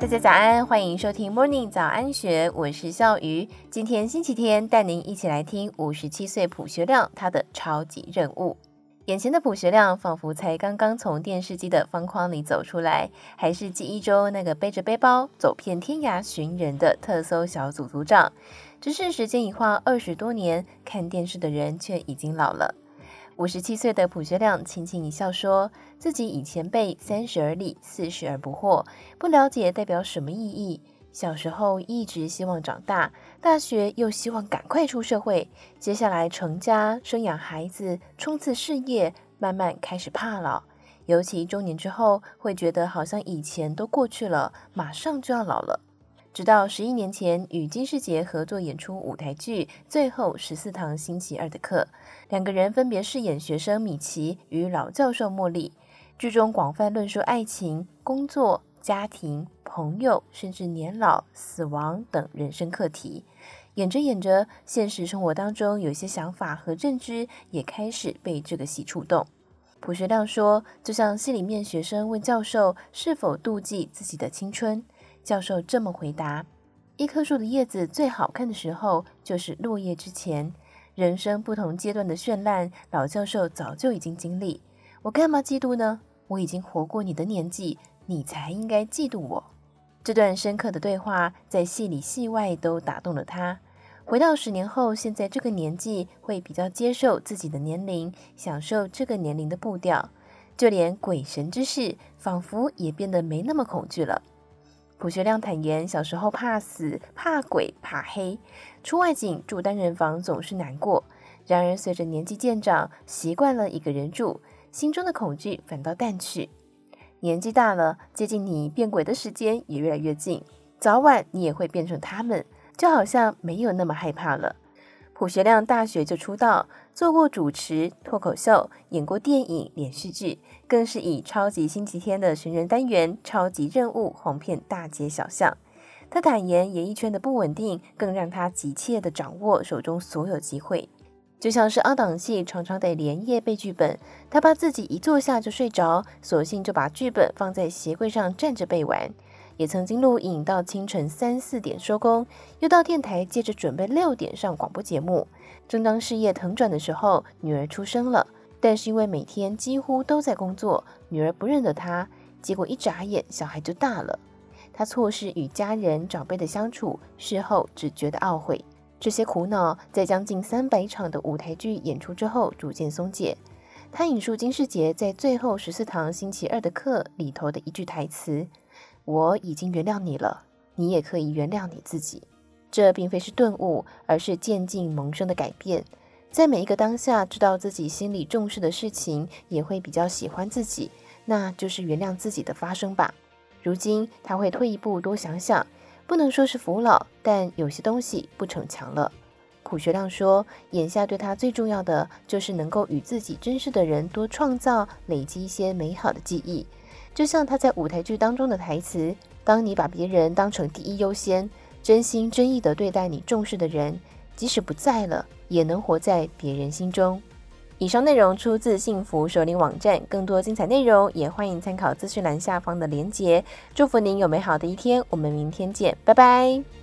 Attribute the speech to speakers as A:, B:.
A: 大家早安，欢迎收听 Morning 早安学，我是笑鱼。今天星期天，带您一起来听五十七岁朴学亮他的超级任务。眼前的朴学亮仿佛才刚刚从电视机的方框里走出来，还是记忆中那个背着背包走遍天涯寻人的特搜小组组长。只是时间一晃二十多年，看电视的人却已经老了。五十七岁的卜学亮轻轻一笑说，说自己以前辈三十而立，四十而不惑，不了解代表什么意义。小时候一直希望长大，大学又希望赶快出社会，接下来成家生养孩子，冲刺事业，慢慢开始怕老。尤其中年之后，会觉得好像以前都过去了，马上就要老了。直到十一年前与金士杰合作演出舞台剧《最后十四堂星期二的课》，两个人分别饰演学生米奇与老教授茉莉。剧中广泛论述爱情、工作、家庭、朋友，甚至年老、死亡等人生课题。演着演着，现实生活当中有些想法和认知也开始被这个戏触动。朴学亮说，就像戏里面学生问教授是否妒忌自己的青春。教授这么回答：“一棵树的叶子最好看的时候，就是落叶之前。人生不同阶段的绚烂，老教授早就已经经历。我干嘛嫉妒呢？我已经活过你的年纪，你才应该嫉妒我。”这段深刻的对话，在戏里戏外都打动了他。回到十年后，现在这个年纪，会比较接受自己的年龄，享受这个年龄的步调，就连鬼神之事，仿佛也变得没那么恐惧了。卜学亮坦言，小时候怕死、怕鬼、怕黑，出外景住单人房总是难过。然而随着年纪渐长，习惯了一个人住，心中的恐惧反倒淡去。年纪大了，接近你变鬼的时间也越来越近，早晚你也会变成他们，就好像没有那么害怕了。卜学亮大学就出道，做过主持、脱口秀，演过电影、连续剧，更是以《超级星期天》的寻人单元《超级任务》红遍大街小巷。他坦言，演艺圈的不稳定更让他急切地掌握手中所有机会，就像是二档戏常常得连夜背剧本，他怕自己一坐下就睡着，索性就把剧本放在鞋柜上站着背完。也曾经录影到清晨三四点收工，又到电台接着准备六点上广播节目。正当事业腾转的时候，女儿出生了，但是因为每天几乎都在工作，女儿不认得他。结果一眨眼，小孩就大了。他错失与家人长辈的相处，事后只觉得懊悔。这些苦恼在将近三百场的舞台剧演出之后逐渐松解。他引述金士杰在最后十四堂星期二的课里头的一句台词。我已经原谅你了，你也可以原谅你自己。这并非是顿悟，而是渐进萌生的改变。在每一个当下，知道自己心里重视的事情，也会比较喜欢自己，那就是原谅自己的发生吧。如今他会退一步多想想，不能说是服老，但有些东西不逞强了。卜学亮说，眼下对他最重要的，就是能够与自己珍视的人多创造、累积一些美好的记忆。就像他在舞台剧当中的台词：“当你把别人当成第一优先，真心真意地对待你重视的人，即使不在了，也能活在别人心中。”以上内容出自幸福首领网站，更多精彩内容也欢迎参考资讯栏下方的连结。祝福您有美好的一天，我们明天见，拜拜。